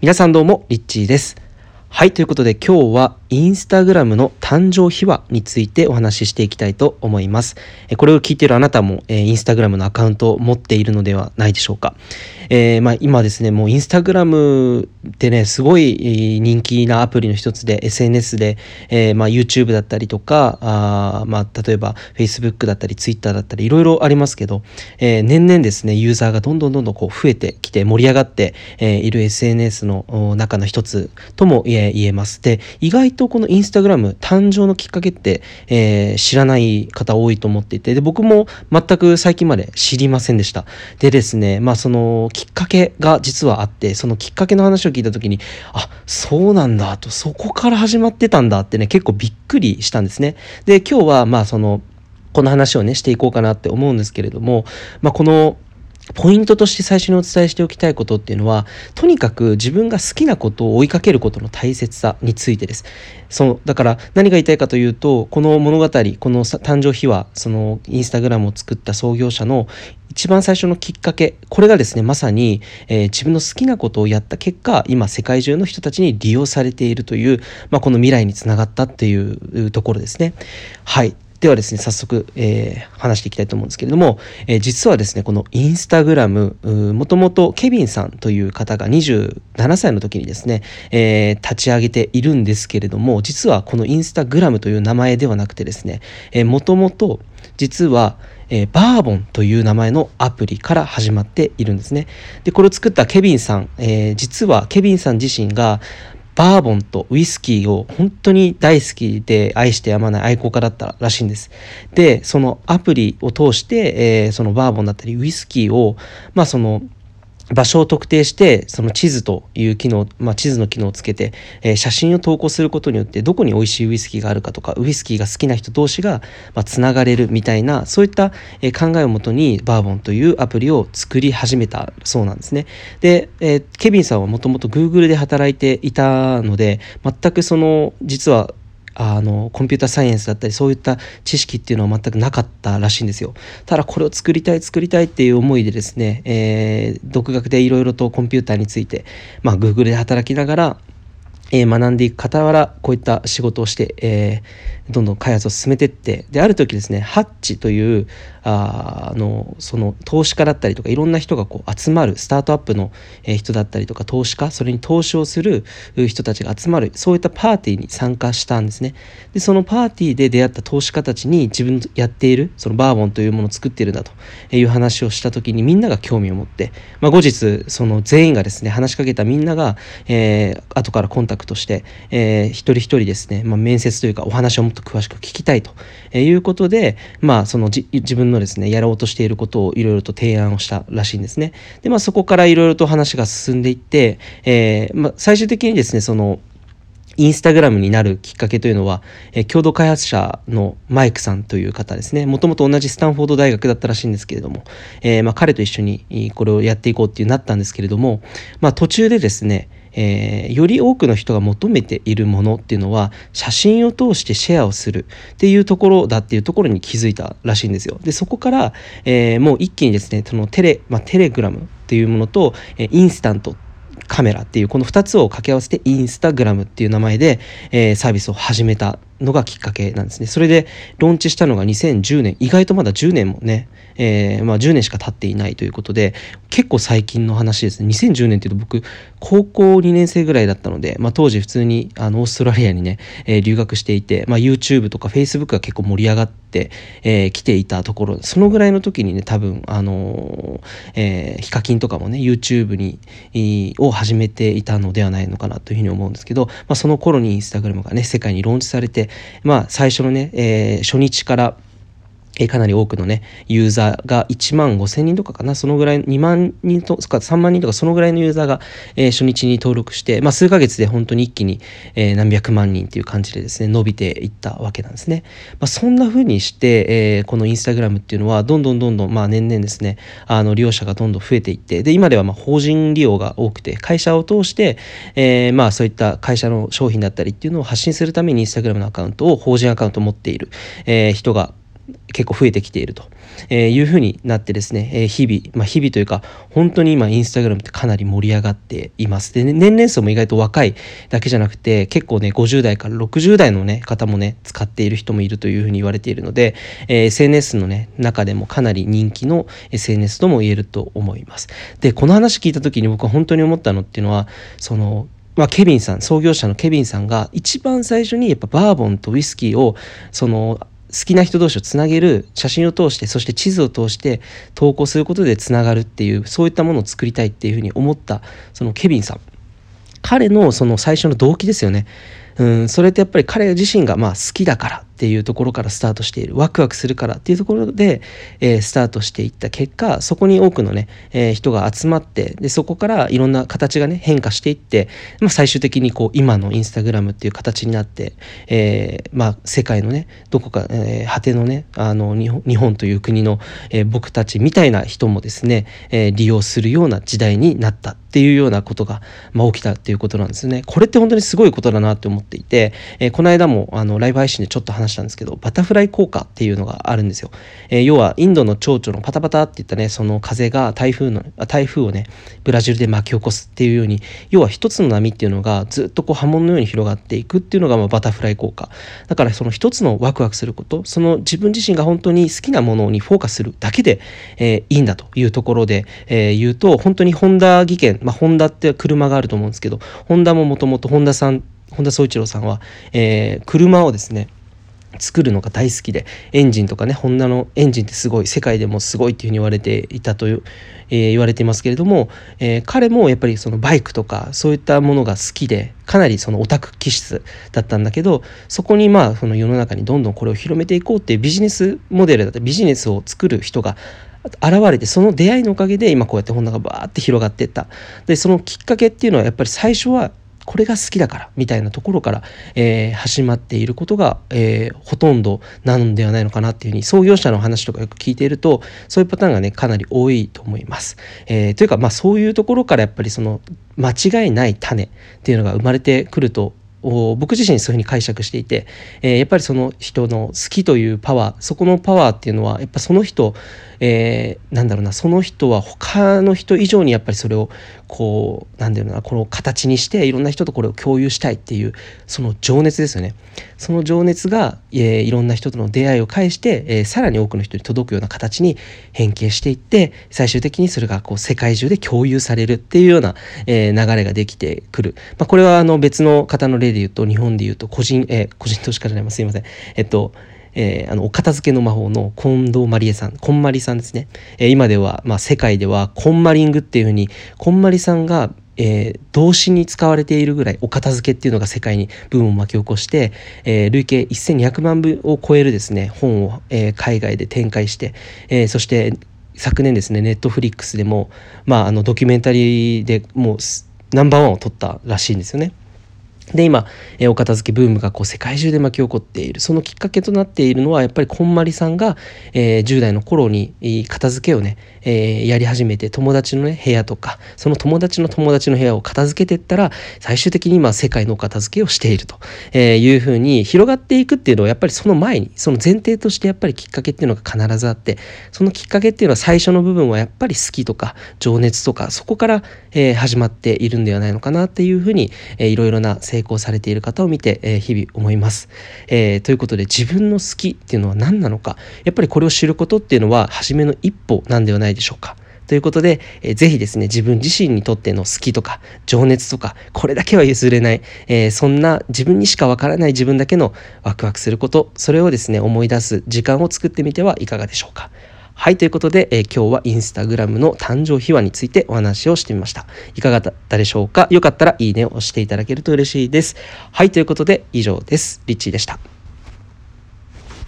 皆さんどうも、リッチーです。はい、ということで今日はインスタグラムの誕生秘話についてお話ししていきたいと思います。これを聞いているあなたも、えーインスタグラムのアカウントを持っているのではないでしょうか。えーまあ、今ですね、もうインスタグラムってね、すごい人気なアプリの一つで SNS で、えーまあ、YouTube だったりとか、あまあ、例えば Facebook だったり Twitter だったりいろいろありますけど、え年々ですね、ユーザーがどんどんどんどんこう増えてきて盛り上がって、えいる SNS の中の一つとも言え言えます。で、意外とこのインスタグラム誕生のきっかけって、えー知らない方多いと思っていて、で、僕も全く最近まで知りませんでした。でですね、まあそのきっかけが実はあって、そのきっかけの話を聞いた時に、あ、そうなんだと、そこから始まってたんだってね、結構びっくりしたんですね。で、今日はまあその、この話をね、していこうかなって思うんですけれども、まあこの、ポイントとして最初にお伝えしておきたいことっていうのはとにかく自分が好きなことを追いかけることの大切さについてです。そうだから何が言いたいかというとこの物語この誕生秘話そのインスタグラムを作った創業者の一番最初のきっかけこれがですねまさに、えー自分の好きなことをやった結果今世界中の人たちに利用されているという、まあ、この未来につながったっていうところですね。はい。ではですね、早速、えー話していきたいと思うんですけれども、えー実はですね、このインスタグラム、もともとケビンさんという方が27歳の時にですね、えー立ち上げているんですけれども、実はこのインスタグラムという名前ではなくてですね、もともと実は、えーバーボンという名前のアプリから始まっているんですね。で、これを作ったケビンさん、えー実はケビンさん自身がバーボンとウイスキーを本当に大好きで愛してやまない愛好家だったらしいんです。で、そのアプリを通して、えーそのバーボンだったりウイスキーを、まあその、場所を特定してその地図という機能、まあ、地図の機能をつけて、えー写真を投稿することによってどこに美味しいウイスキーがあるかとかウイスキーが好きな人同士がまあつながれるみたいなそういったえー考えをもとにバーボンというアプリを作り始めたそうなんですね。で、えーケビンさんはもともと Google で働いていたので全くその実はあのコンピューターサイエンスだったりそういった知識っていうのは全くなかったらしいんですよ。ただこれを作りたい作りたいっていう思いでですね、えー独学でいろいろとコンピューターについて、まあ、Google で働きながらえー学んでいく傍らこういった仕事をして、えーどんどん開発を進めていってである時ですねハッチというあのその投資家だったりとかいろんな人がこう集まるスタートアップの、人だったりとか投資家それに投資をする人たちが集まるそういったパーティーに参加したんですね。でそのパーティーで出会った投資家たちに自分のやっているそのバーボンというものを作っているんだという話をした時にみんなが興味を持って、まあ、後日その全員がですね話しかけたみんなが、えー後からコンタクトとして、えー一人一人ですね、まあ、面接というかお話をもっと詳しく聞きたいということで、まあ、そのじ自分のですねやろうとしていることをいろいろと提案をしたらしいんですね。で、まあ、そこからいろいろと話が進んでいって、えーまあ、最終的にですねそのインスタグラムになるきっかけというのは、えー共同開発者のマイクさんという方ですね。もともと同じスタンフォード大学だったらしいんですけれども、えーまあ、彼と一緒にこれをやっていこうっていうなったんですけれども、まあ、途中でですね、えーより多くの人が求めているものっていうのは写真を通してシェアをするっていうところだっていうところに気づいたらしいんですよ。でそこから、えーもう一気にですねそのテレ,、まあ、テレグラムっていうものと、えインスタントってカメラっていうこの2つを掛け合わせてインスタグラムっていう名前で、えーサービスを始めたのがきっかけなんですね。それでローンチしたのが2010年。意外とまだ10年もね、えーまあ、10年しか経っていないということで結構最近の話ですね。2010年っていうと僕高校2年生ぐらいだったので、まあ、当時普通にあのオーストラリアにね、えー留学していて、まあ、YouTube とか Facebook が結構盛り上がってき、えーていたところ。そのぐらいの時にね多分あのーえーヒカキンとかもね YouTube に、を始めていたのではないのかなというふうに思うんですけど、まあ、その頃にインスタグラムがね世界にローンチされて、まあ、最初のね、えー初日からえかなり多くのね、ユーザーが1万5千人とかかな、そのぐらい、2万人とか3万人とか、そのぐらいのユーザーが、えー初日に登録して、まあ、数ヶ月で本当に一気に、えー何百万人っていう感じでですね、伸びていったわけなんですね。まあ、そんな風にして、えーこのインスタグラムっていうのは、どんどんどんどん、まあ、年々ですね、あの、利用者がどんどん増えていって、で、今ではま法人利用が多くて、会社を通して、えまあ、そういった会社の商品だったりっていうのを発信するためにインスタグラムのアカウントを、法人アカウントを持っている、えー人が結構増えてきていると、えいうふうになってですね、え日々、まあ、日々というか本当に今インスタグラムってかなり盛り上がっています。で、ね、年齢層も意外と若いだけじゃなくて結構ね50代から60代の、ね、方もね使っている人もいるというふうに言われているので、え SNS のね中でもかなり人気の SNS とも言えると思います。でこの話聞いた時に僕は本当に思ったのっていうのはそのまあ、ケビンさん創業者のケビンさんが一番最初にやっぱバーボンとウイスキーをその好きな人同士をつなげる写真を通してそして地図を通して投稿することでつながるっていうそういったものを作りたいっていうふうに思ったそのケビンさん。彼のその最初の動機ですよね。うんそれってやっぱり彼自身がまあ好きだからっていうところからスタートしているワクワクするからっていうところで、えー、スタートしていった結果そこに多くのね、えー、人が集まってでそこからいろんな形がね変化していって、まあ、最終的にこう今のインスタグラムっていう形になって、えー、まあ、世界のねどこか、え果てのねあの日本日本という国の、え僕たちみたいな人もですね、え利用するような時代になったっていうようなことが、まあ、起きたっていうことなんですね。これって本当にすごいことだなって思ってていて、えこの間もあのライブ配信でちょっと話したんですけどバタフライ効果っていうのがあるんですよ、えー、要はインドの蝶々のパタパタっていったねその風が台風の台風をねブラジルで巻き起こすっていうように要は一つの波っていうのがずっとこう波紋のように広がっていくっていうのがまあバタフライ効果。だからその一つのワクワクすることその自分自身が本当に好きなものにフォーカスするだけで、え、いいんだというところで、え、言うと本当にホンダ技研まあホンダって車があると思うんですけどホンダももともとホンダさん本田宗一郎さんは、えー、車をですね作るのが大好きでエンジンとかねホンダのエンジンってすごい世界でもすごいっていうふうに言われていたという、えー、言われていますけれども、えー、彼もやっぱりそのバイクとかそういったものが好きでかなりそのオタク気質だったんだけどそこにまあその世の中にどんどんこれを広めていこうっていうビジネスモデルだったビジネスを作る人が現れてその出会いのおかげで今こうやってホンダがバーって広がっていった。でそのきっかけっていうのはやっぱり最初はこれが好きだからみたいなところから、えー、始まっていることが、えー、ほとんどなのではないのかなっていうふうに創業者の話とかよく聞いているとそういうパターンがねかなり多いと思います。えー、というかまあそういうところからやっぱりその間違いない種っていうのが生まれてくると僕自身そういうふうに解釈していて、えー、やっぱりその人の好きというパワーそこのパワーっていうのはやっぱその人、えー、なんだろうなその人は他の人以上にやっぱりそれをこうなんだろうなこの形にしていろんな人とこれを共有したいっていうその情熱ですよね。その情熱が、えー、いろんな人との出会いを介して、えー、さらに多くの人に届くような形に変形していって最終的にそれがこう世界中で共有されるっていうような、えー、流れができてくる、まあ、これはあの別の方の例で言うと日本で言うと個人、えー、個人投資家じゃないすいません。えっとえー、あのお片付けの魔法の近藤まりえさんこんまりさんですね、えー、今では、まあ、世界ではコンマリングっていうふうにこんまりさんがえー、動詞に使われているぐらいお片付けっていうのが世界にブームを巻き起こして、えー、累計1200万部を超えるですね本を、えー、海外で展開して、えー、そして昨年ですねネットフリックスでも、まあ、あのドキュメンタリーでもうナンバーワンを取ったらしいんですよね。で今、えお片付けブームがこう世界中で巻き起こっている。そのきっかけとなっているのはやっぱりこんまりさんが、えー、10代の頃に片付けをね、えー、やり始めて友達のね部屋とかその友達の友達の部屋を片付けていったら最終的に今世界のお片付けをしていると、え、いうふうに広がっていくっていうのはやっぱりその前にその前提としてやっぱりきっかけっていうのが必ずあってそのきっかけっていうのは最初の部分はやっぱり好きとか情熱とかそこから、えー、始まっているんではないのかなっていうふうに、えー、いろいろな生成功されている方を見て、えー、日々思います、えー。ということで自分の好きっていうのは何なのかやっぱりこれを知ることっていうのは初めの一歩なんではないでしょうか。ということで、えー、ぜひですね、自分自身にとっての好きとか、情熱とか、これだけは譲れない、えー、そんな自分にしかわからない自分だけのワクワクすること、それをですね、思い出す時間を作ってみてはいかがでしょうか。はい、ということで、えー、今日はインスタグラムの誕生秘話についてお話をしてみました。いかがだったでしょうか？よかったらいいねを押していただけると嬉しいです。はい、ということで以上です。リッチーでした。